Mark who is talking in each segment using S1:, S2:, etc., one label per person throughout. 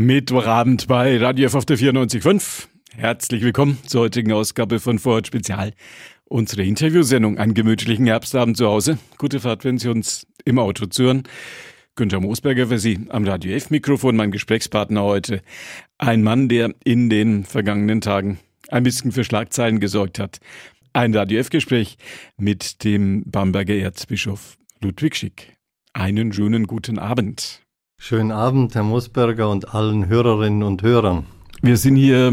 S1: Mittwochabend bei Radio F auf der 94.5. Herzlich willkommen zur heutigen Ausgabe von Vorort Spezial. Unsere Interviewsendung einen gemütlichen Herbstabend zu Hause. Gute Fahrt, wenn Sie uns im Auto zuhören. Günther Moosberger für Sie am Radio F-Mikrofon, mein Gesprächspartner heute. Ein Mann, der in den vergangenen Tagen ein bisschen für Schlagzeilen gesorgt hat. Ein Radio F-Gespräch mit dem Bamberger Erzbischof Ludwig Schick. Einen schönen guten Abend.
S2: Schönen Abend, Herr Moosberger und allen Hörerinnen und Hörern.
S1: Wir sind hier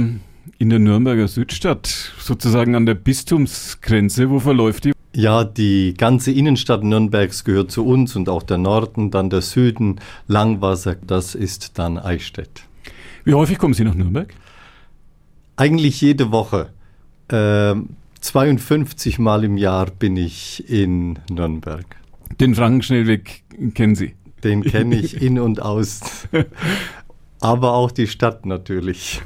S1: in der Nürnberger Südstadt, sozusagen an der Bistumsgrenze. Wo verläuft die?
S2: Ja, die ganze Innenstadt Nürnbergs gehört zu uns und auch der Norden, dann der Süden, Langwasser, das ist dann Eichstätt.
S1: Wie häufig kommen Sie nach Nürnberg?
S2: Eigentlich jede Woche. Äh, 52 Mal im Jahr bin ich in Nürnberg.
S1: Den Frankenschnellweg kennen Sie?
S2: Den kenne ich in und aus. Aber auch die Stadt natürlich.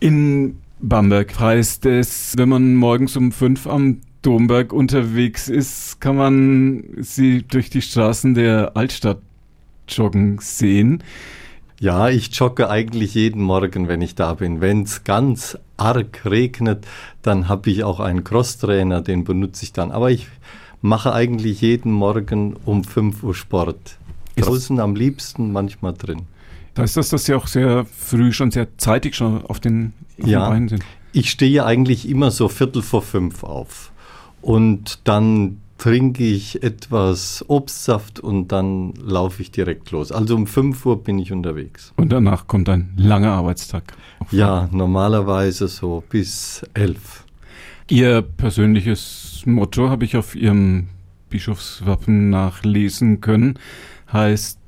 S1: In Bamberg heißt es, wenn man morgens um fünf am Domberg unterwegs ist, kann man sie durch die Straßen der Altstadt joggen sehen.
S2: Ja, ich jogge eigentlich jeden Morgen, wenn ich da bin. Wenn es ganz arg regnet, dann habe ich auch einen Crosstrainer, den benutze ich dann. Aber ich mache eigentlich jeden Morgen um 5 Uhr Sport. Draußen am liebsten, manchmal drin.
S1: Heißt das, dass Sie auch sehr früh, schon sehr zeitig schon auf den, auf
S2: ja,
S1: den Beinen sind?
S2: Ich stehe eigentlich immer so Viertel vor fünf auf. Und dann trinke ich etwas Obstsaft und dann laufe ich direkt los. Also um 5 Uhr bin ich unterwegs.
S1: Und danach kommt ein langer Arbeitstag.
S2: Ja, normalerweise so bis 11.
S1: Ihr persönliches Motto habe ich auf Ihrem Bischofswappen nachlesen können. Heißt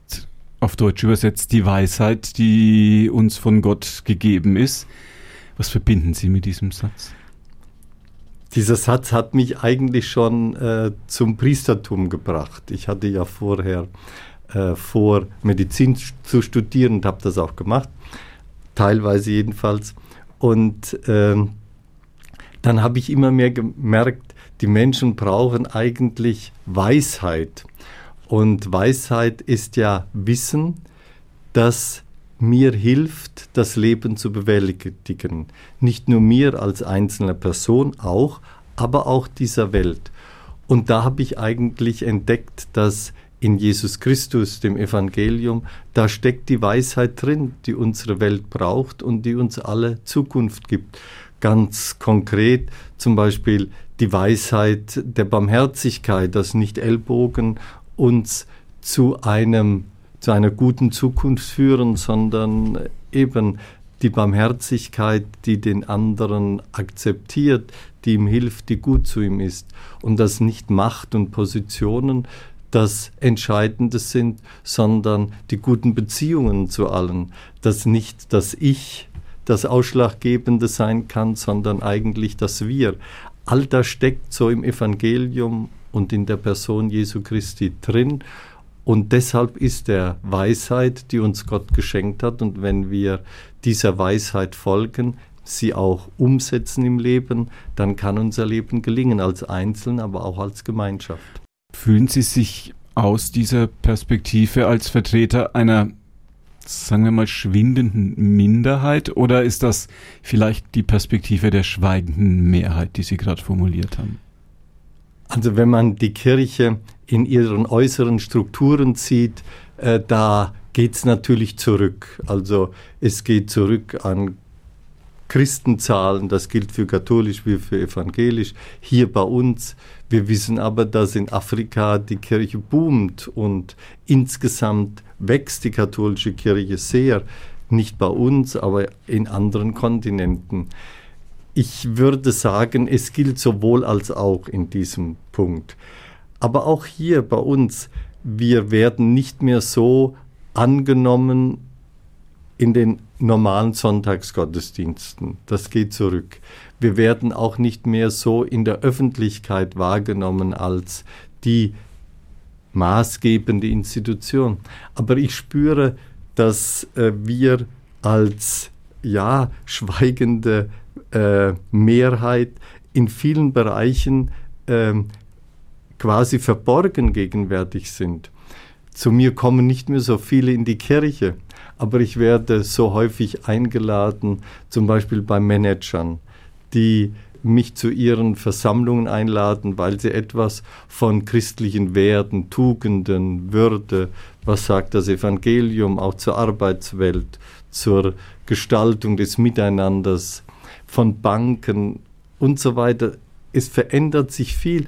S1: auf Deutsch übersetzt die Weisheit, die uns von Gott gegeben ist. Was verbinden Sie mit diesem Satz?
S2: Dieser Satz hat mich eigentlich schon äh, zum Priestertum gebracht. Ich hatte ja vorher äh, vor, Medizin zu studieren und habe das auch gemacht, teilweise jedenfalls. Und äh, dann habe ich immer mehr gemerkt, die Menschen brauchen eigentlich Weisheit. Und Weisheit ist ja Wissen, das mir hilft, das Leben zu bewältigen. Nicht nur mir als einzelne Person auch, aber auch dieser Welt. Und da habe ich eigentlich entdeckt, dass in Jesus Christus, dem Evangelium, da steckt die Weisheit drin, die unsere Welt braucht und die uns alle Zukunft gibt. Ganz konkret zum Beispiel die Weisheit der Barmherzigkeit, dass nicht Ellbogen uns zu einem zu einer guten Zukunft führen, sondern eben die Barmherzigkeit, die den anderen akzeptiert, die ihm hilft, die gut zu ihm ist. Und dass nicht Macht und Positionen das Entscheidende sind, sondern die guten Beziehungen zu allen. Dass nicht das Ich das Ausschlaggebende sein kann, sondern eigentlich das Wir. All das steckt so im Evangelium und in der Person Jesu Christi drin. Und deshalb ist er Weisheit, die uns Gott geschenkt hat. Und wenn wir dieser Weisheit folgen, sie auch umsetzen im Leben, dann kann unser Leben gelingen, als Einzelne, aber auch als Gemeinschaft.
S1: Fühlen Sie sich aus dieser Perspektive als Vertreter einer, sagen wir mal, schwindenden Minderheit oder ist das vielleicht die Perspektive der schweigenden Mehrheit, die Sie gerade formuliert haben?
S2: Also wenn man die Kirche in ihren äußeren Strukturen sieht, äh, da geht es natürlich zurück. Also es geht zurück an Christenzahlen, das gilt für katholisch wie für evangelisch, hier bei uns. Wir wissen aber, dass in Afrika die Kirche boomt und insgesamt wächst die katholische Kirche sehr, nicht bei uns, aber in anderen Kontinenten. Ich würde sagen, es gilt sowohl als auch in diesem Punkt. Aber auch hier bei uns, wir werden nicht mehr so angenommen in den normalen Sonntagsgottesdiensten. Das geht zurück. Wir werden auch nicht mehr so in der Öffentlichkeit wahrgenommen als die maßgebende Institution. Aber ich spüre, dass äh, wir als ja schweigende äh, Mehrheit in vielen Bereichen äh, quasi verborgen gegenwärtig sind. zu mir kommen nicht mehr so viele in die Kirche, aber ich werde so häufig eingeladen, zum Beispiel bei Managern, die mich zu ihren Versammlungen einladen, weil sie etwas von christlichen Werten, Tugenden, Würde, was sagt das Evangelium auch zur Arbeitswelt, zur Gestaltung des Miteinanders, von Banken und so weiter. Es verändert sich viel,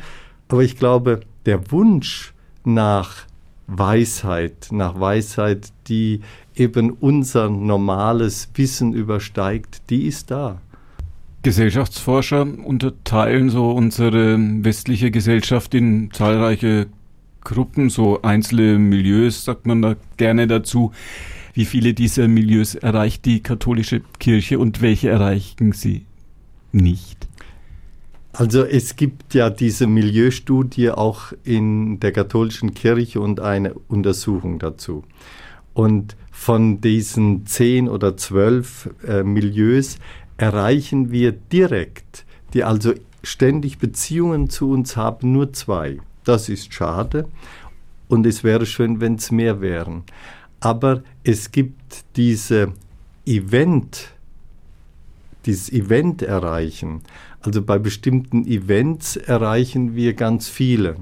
S2: aber ich glaube, der Wunsch nach Weisheit, nach Weisheit, die eben unser normales Wissen übersteigt, die ist da.
S1: Gesellschaftsforscher unterteilen so unsere westliche Gesellschaft in zahlreiche Gruppen, so einzelne Milieus, sagt man da gerne dazu. Wie viele dieser Milieus erreicht die katholische Kirche und welche erreichen sie nicht?
S2: Also es gibt ja diese Milieustudie auch in der katholischen Kirche und eine Untersuchung dazu. Und von diesen zehn oder zwölf äh, Milieus erreichen wir direkt, die also ständig Beziehungen zu uns haben, nur zwei. Das ist schade und es wäre schön, wenn es mehr wären. Aber es gibt diese Event, dieses Event erreichen. Also bei bestimmten Events erreichen wir ganz viele.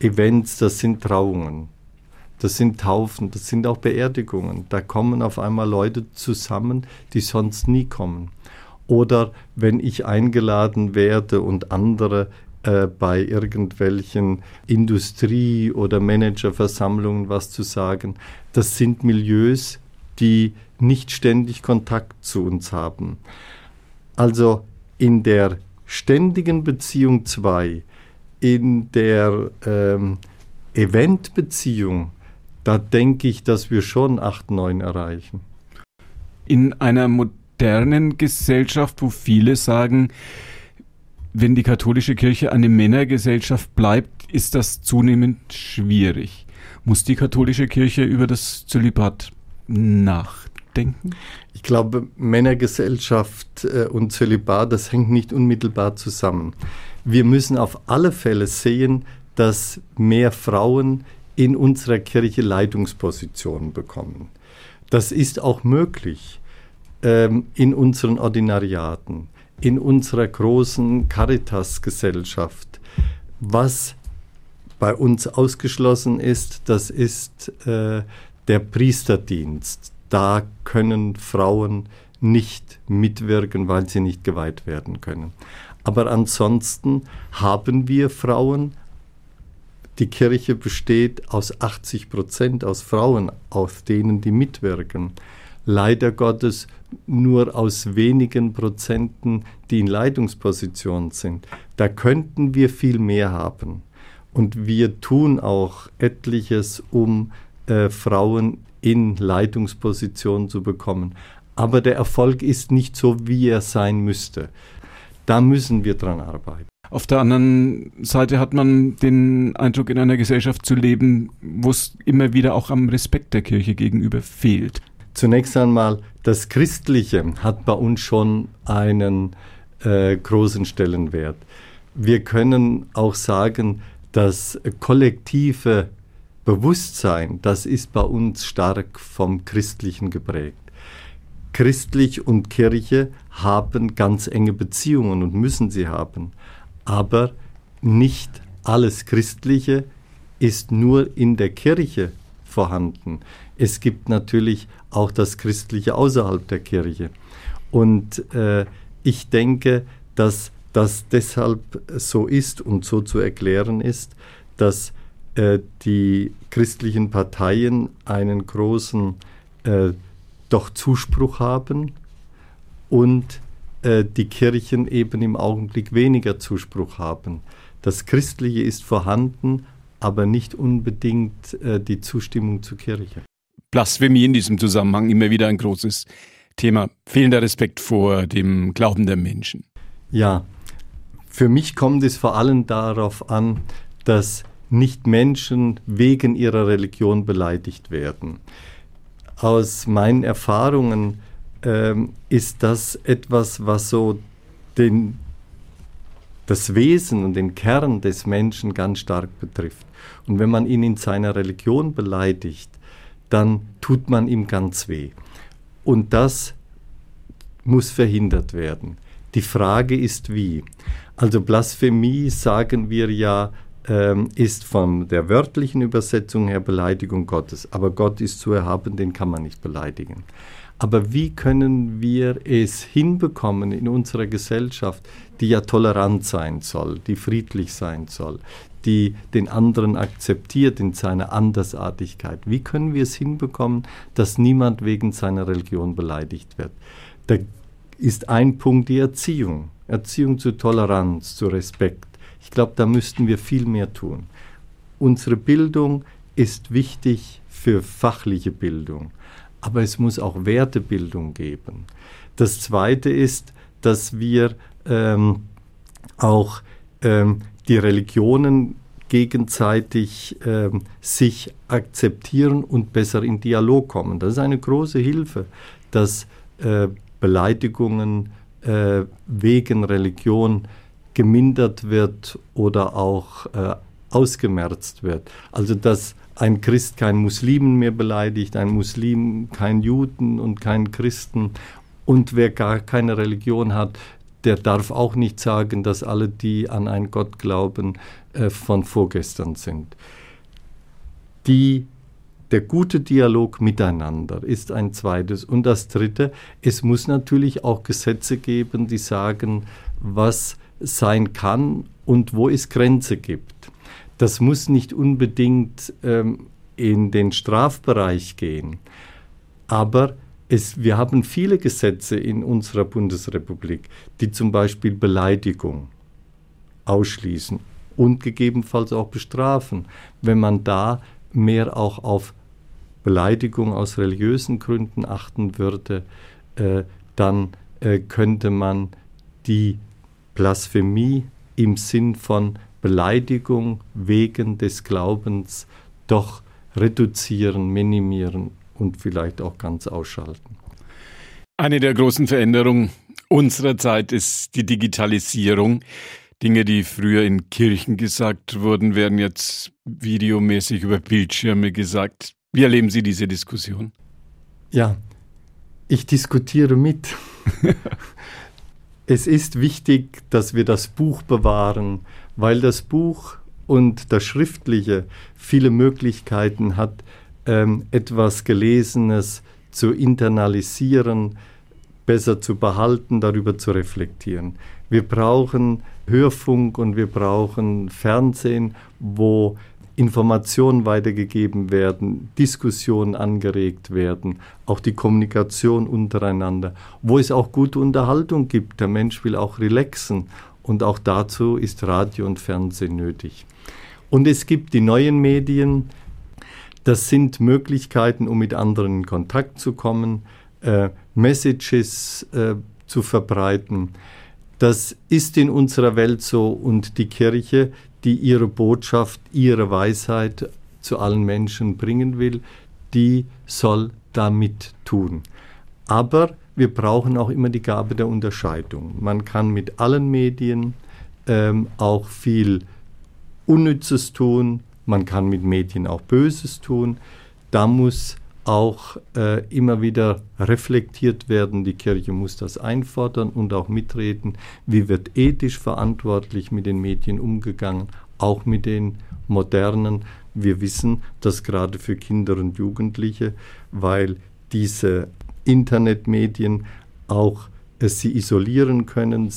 S2: Events, das sind Trauungen, das sind Taufen, das sind auch Beerdigungen. Da kommen auf einmal Leute zusammen, die sonst nie kommen. Oder wenn ich eingeladen werde und andere äh, bei irgendwelchen Industrie- oder Managerversammlungen was zu sagen, das sind Milieus, die nicht ständig Kontakt zu uns haben. Also in der ständigen Beziehung 2, in der ähm, Eventbeziehung da denke ich, dass wir schon 8, 9 erreichen.
S1: In einer modernen Gesellschaft, wo viele sagen, wenn die katholische Kirche eine Männergesellschaft bleibt, ist das zunehmend schwierig. Muss die katholische Kirche über das Zölibat nachdenken?
S2: Ich glaube, Männergesellschaft äh, und Zölibat, das hängt nicht unmittelbar zusammen. Wir müssen auf alle Fälle sehen, dass mehr Frauen in unserer Kirche Leitungspositionen bekommen. Das ist auch möglich ähm, in unseren Ordinariaten, in unserer großen Caritas-Gesellschaft. Was bei uns ausgeschlossen ist, das ist äh, der Priesterdienst. Da können Frauen nicht mitwirken, weil sie nicht geweiht werden können. Aber ansonsten haben wir Frauen die Kirche besteht aus 80 Prozent aus Frauen, aus denen die mitwirken. Leider Gottes nur aus wenigen Prozenten, die in Leitungspositionen sind. Da könnten wir viel mehr haben. Und wir tun auch etliches, um äh, Frauen in Leitungspositionen zu bekommen. Aber der Erfolg ist nicht so, wie er sein müsste. Da müssen wir dran arbeiten.
S1: Auf der anderen Seite hat man den Eindruck, in einer Gesellschaft zu leben, wo es immer wieder auch am Respekt der Kirche gegenüber fehlt.
S2: Zunächst einmal, das Christliche hat bei uns schon einen äh, großen Stellenwert. Wir können auch sagen, das kollektive Bewusstsein, das ist bei uns stark vom Christlichen geprägt. Christlich und Kirche haben ganz enge Beziehungen und müssen sie haben aber nicht alles Christliche ist nur in der Kirche vorhanden. Es gibt natürlich auch das Christliche außerhalb der Kirche. Und äh, ich denke, dass das deshalb so ist und so zu erklären ist, dass äh, die christlichen Parteien einen großen äh, doch Zuspruch haben und äh, die Kirchen eben im Augenblick weniger Zuspruch haben. Das Christliche ist vorhanden, aber nicht unbedingt äh, die Zustimmung zur Kirche.
S1: Blasphemie in diesem Zusammenhang immer wieder ein großes Thema. Fehlender Respekt vor dem Glauben der Menschen.
S2: Ja, für mich kommt es vor allem darauf an, dass nicht Menschen wegen ihrer Religion beleidigt werden. Aus meinen Erfahrungen ähm, ist das etwas, was so den, das Wesen und den Kern des Menschen ganz stark betrifft. Und wenn man ihn in seiner Religion beleidigt, dann tut man ihm ganz weh. Und das muss verhindert werden. Die Frage ist wie. Also Blasphemie, sagen wir ja, ähm, ist von der wörtlichen Übersetzung her Beleidigung Gottes. Aber Gott ist zu erhaben, den kann man nicht beleidigen. Aber wie können wir es hinbekommen in unserer Gesellschaft, die ja tolerant sein soll, die friedlich sein soll, die den anderen akzeptiert in seiner Andersartigkeit? Wie können wir es hinbekommen, dass niemand wegen seiner Religion beleidigt wird? Da ist ein Punkt die Erziehung. Erziehung zu Toleranz, zu Respekt. Ich glaube, da müssten wir viel mehr tun. Unsere Bildung ist wichtig für fachliche Bildung aber es muss auch Wertebildung geben. Das Zweite ist, dass wir ähm, auch ähm, die Religionen gegenseitig ähm, sich akzeptieren und besser in Dialog kommen. Das ist eine große Hilfe, dass äh, Beleidigungen äh, wegen Religion gemindert wird oder auch äh, ausgemerzt wird. Also dass ein Christ keinen Muslimen mehr beleidigt, ein Muslim keinen Juden und keinen Christen. Und wer gar keine Religion hat, der darf auch nicht sagen, dass alle, die an einen Gott glauben, äh, von vorgestern sind. Die, der gute Dialog miteinander ist ein zweites. Und das dritte, es muss natürlich auch Gesetze geben, die sagen, was sein kann und wo es Grenze gibt. Das muss nicht unbedingt ähm, in den Strafbereich gehen, aber es, wir haben viele Gesetze in unserer Bundesrepublik, die zum Beispiel Beleidigung ausschließen und gegebenenfalls auch bestrafen. Wenn man da mehr auch auf Beleidigung aus religiösen Gründen achten würde, äh, dann äh, könnte man die Blasphemie im Sinn von Beleidigung wegen des Glaubens doch reduzieren, minimieren und vielleicht auch ganz ausschalten.
S1: Eine der großen Veränderungen unserer Zeit ist die Digitalisierung. Dinge, die früher in Kirchen gesagt wurden, werden jetzt videomäßig über Bildschirme gesagt. Wie erleben Sie diese Diskussion?
S2: Ja, ich diskutiere mit. es ist wichtig, dass wir das Buch bewahren, weil das Buch und das Schriftliche viele Möglichkeiten hat, ähm, etwas Gelesenes zu internalisieren, besser zu behalten, darüber zu reflektieren. Wir brauchen Hörfunk und wir brauchen Fernsehen, wo Informationen weitergegeben werden, Diskussionen angeregt werden, auch die Kommunikation untereinander, wo es auch gute Unterhaltung gibt. Der Mensch will auch relaxen und auch dazu ist Radio und Fernsehen nötig. Und es gibt die neuen Medien. Das sind Möglichkeiten, um mit anderen in Kontakt zu kommen, äh, Messages äh, zu verbreiten. Das ist in unserer Welt so und die Kirche, die ihre Botschaft, ihre Weisheit zu allen Menschen bringen will, die soll damit tun. Aber wir brauchen auch immer die Gabe der Unterscheidung. Man kann mit allen Medien ähm, auch viel Unnützes tun, man kann mit Medien auch Böses tun. Da muss auch äh, immer wieder reflektiert werden. Die Kirche muss das einfordern und auch mitreden. Wie wird ethisch verantwortlich mit den Medien umgegangen, auch mit den modernen. Wir wissen, dass gerade für Kinder und Jugendliche, weil diese Internetmedien auch äh, sie isolieren können,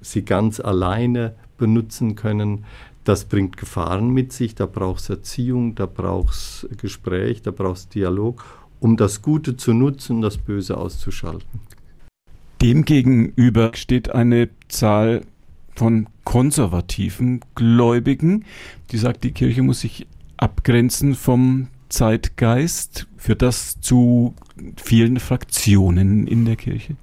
S2: sie ganz alleine benutzen können. Das bringt Gefahren mit sich, da braucht es Erziehung, da braucht es Gespräch, da braucht es Dialog, um das Gute zu nutzen, das Böse auszuschalten.
S1: Demgegenüber steht eine Zahl von konservativen Gläubigen, die sagt, die Kirche muss sich abgrenzen vom Zeitgeist? Führt das zu vielen Fraktionen in der Kirche?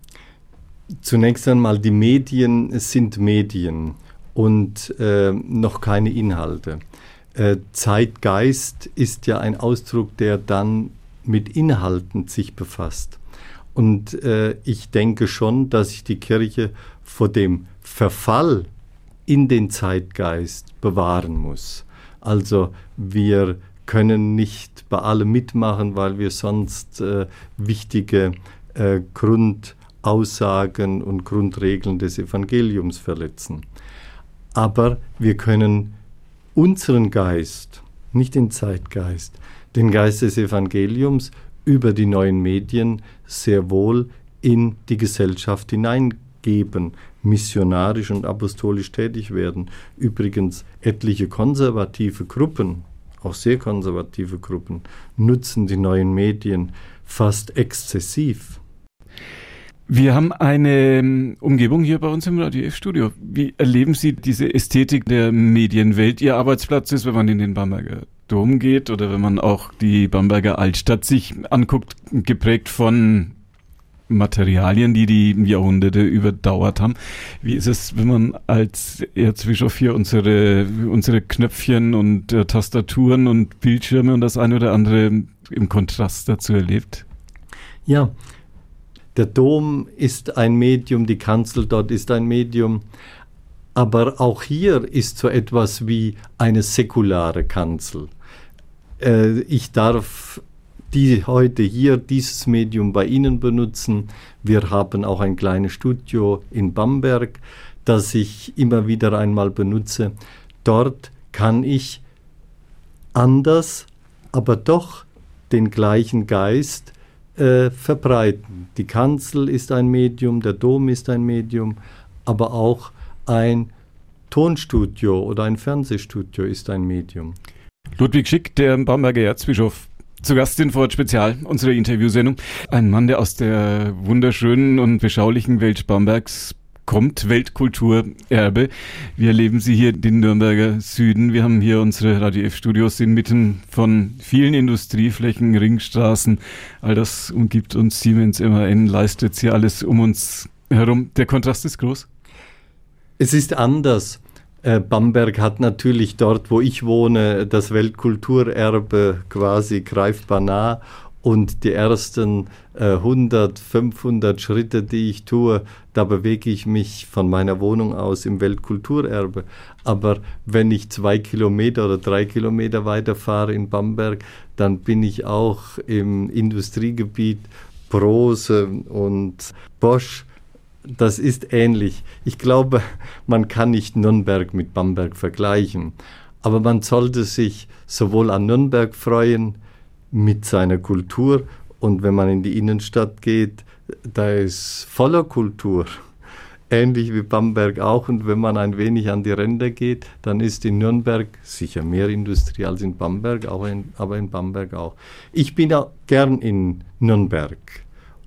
S2: Zunächst einmal, die Medien sind Medien und äh, noch keine Inhalte. Äh, Zeitgeist ist ja ein Ausdruck, der dann mit Inhalten sich befasst. Und äh, ich denke schon, dass sich die Kirche vor dem Verfall in den Zeitgeist bewahren muss. Also wir können nicht bei allem mitmachen, weil wir sonst äh, wichtige äh, Grundaussagen und Grundregeln des Evangeliums verletzen. Aber wir können unseren Geist, nicht den Zeitgeist, den Geist des Evangeliums über die neuen Medien sehr wohl in die Gesellschaft hineingeben, missionarisch und apostolisch tätig werden. Übrigens etliche konservative Gruppen, auch sehr konservative Gruppen, nutzen die neuen Medien fast exzessiv.
S1: Wir haben eine ähm, Umgebung hier bei uns im Radio F-Studio. Wie erleben Sie diese Ästhetik der Medienwelt? Ihr Arbeitsplatz ist, wenn man in den Bamberger Dom geht oder wenn man auch die Bamberger Altstadt sich anguckt, geprägt von Materialien, die die Jahrhunderte überdauert haben. Wie ist es, wenn man als Erzbischof hier unsere, unsere Knöpfchen und äh, Tastaturen und Bildschirme und das eine oder andere im Kontrast dazu erlebt?
S2: Ja, der Dom ist ein Medium, die Kanzel dort ist ein Medium, aber auch hier ist so etwas wie eine säkulare Kanzel. Äh, ich darf die heute hier dieses Medium bei Ihnen benutzen. Wir haben auch ein kleines Studio in Bamberg, das ich immer wieder einmal benutze. Dort kann ich anders, aber doch den gleichen Geist äh, verbreiten. Die Kanzel ist ein Medium, der Dom ist ein Medium, aber auch ein Tonstudio oder ein Fernsehstudio ist ein Medium.
S1: Ludwig Schick, der Bamberger Erzbischof, zu Gast in Fort Spezial, unsere Interviewsendung. Ein Mann, der aus der wunderschönen und beschaulichen Welt Bambergs kommt, Weltkulturerbe. Wir erleben sie hier den Nürnberger Süden. Wir haben hier unsere Radio F-Studios inmitten von vielen Industrieflächen, Ringstraßen. All das umgibt uns Siemens MAN, leistet hier alles um uns herum. Der Kontrast ist groß.
S2: Es ist anders. Äh, Bamberg hat natürlich dort, wo ich wohne, das Weltkulturerbe quasi greifbar nah. Und die ersten äh, 100, 500 Schritte, die ich tue, da bewege ich mich von meiner Wohnung aus im Weltkulturerbe. Aber wenn ich zwei Kilometer oder drei Kilometer weiterfahre in Bamberg, dann bin ich auch im Industriegebiet Brose und Bosch das ist ähnlich. Ich glaube, man kann nicht Nürnberg mit Bamberg vergleichen, aber man sollte sich sowohl an Nürnberg freuen mit seiner Kultur und wenn man in die Innenstadt geht, da ist voller Kultur. Ähnlich wie Bamberg auch. Und wenn man ein wenig an die Ränder geht, dann ist in Nürnberg sicher mehr Industrie als in Bamberg, in, aber in Bamberg auch. Ich bin auch gern in Nürnberg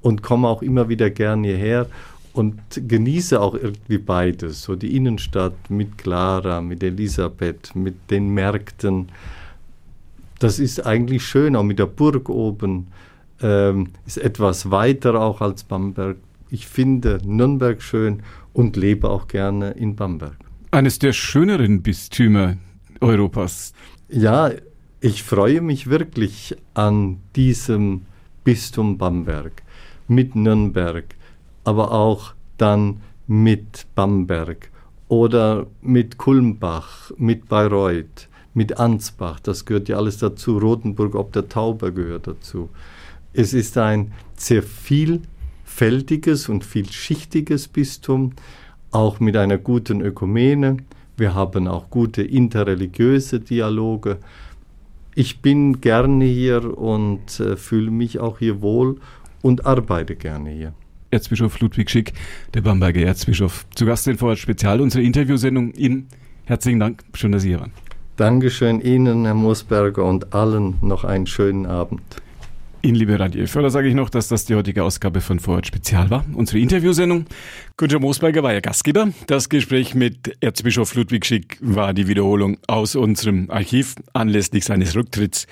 S2: und komme auch immer wieder gern hierher und genieße auch irgendwie beides. So die Innenstadt mit Clara, mit Elisabeth, mit den Märkten. Das ist eigentlich schön, auch mit der Burg oben. Ähm, ist etwas weiter auch als Bamberg. Ich finde Nürnberg schön und lebe auch gerne in Bamberg.
S1: Eines der schöneren Bistümer Europas.
S2: Ja, ich freue mich wirklich an diesem Bistum Bamberg mit Nürnberg aber auch dann mit Bamberg oder mit Kulmbach, mit Bayreuth, mit Ansbach, das gehört ja alles dazu, Rothenburg ob der Tauber gehört dazu. Es ist ein sehr vielfältiges und vielschichtiges Bistum, auch mit einer guten Ökumene. Wir haben auch gute interreligiöse Dialoge. Ich bin gerne hier und äh, fühle mich auch hier wohl und arbeite gerne hier.
S1: Erzbischof Ludwig Schick, der Bamberger Erzbischof. Zu Gast in Vorort Spezial, unsere Interviewsendung. Ihnen herzlichen Dank. Schön, dass Sie hier waren.
S2: Dankeschön Ihnen, Herr Moosberger, und allen noch einen schönen Abend.
S1: Ihnen, liebe Radio Förder, sage ich noch, dass das die heutige Ausgabe von Vorort Spezial war. Unsere Interviewsendung. Günther Moosberger war ja Gastgeber. Das Gespräch mit Erzbischof Ludwig Schick war die Wiederholung aus unserem Archiv anlässlich seines Rücktritts.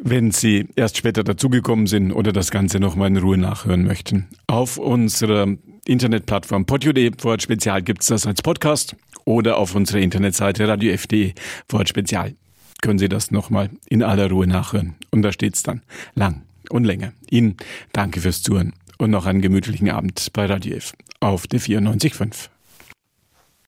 S1: Wenn Sie erst später dazugekommen sind oder das Ganze nochmal in Ruhe nachhören möchten. Auf unserer Internetplattform podio.de Vorhat Spezial gibt es das als Podcast oder auf unserer Internetseite radiof.de Vorhat Spezial können Sie das nochmal in aller Ruhe nachhören. Und da steht's dann lang und länger. Ihnen danke fürs Zuhören und noch einen gemütlichen Abend bei Radio F auf der 94.5.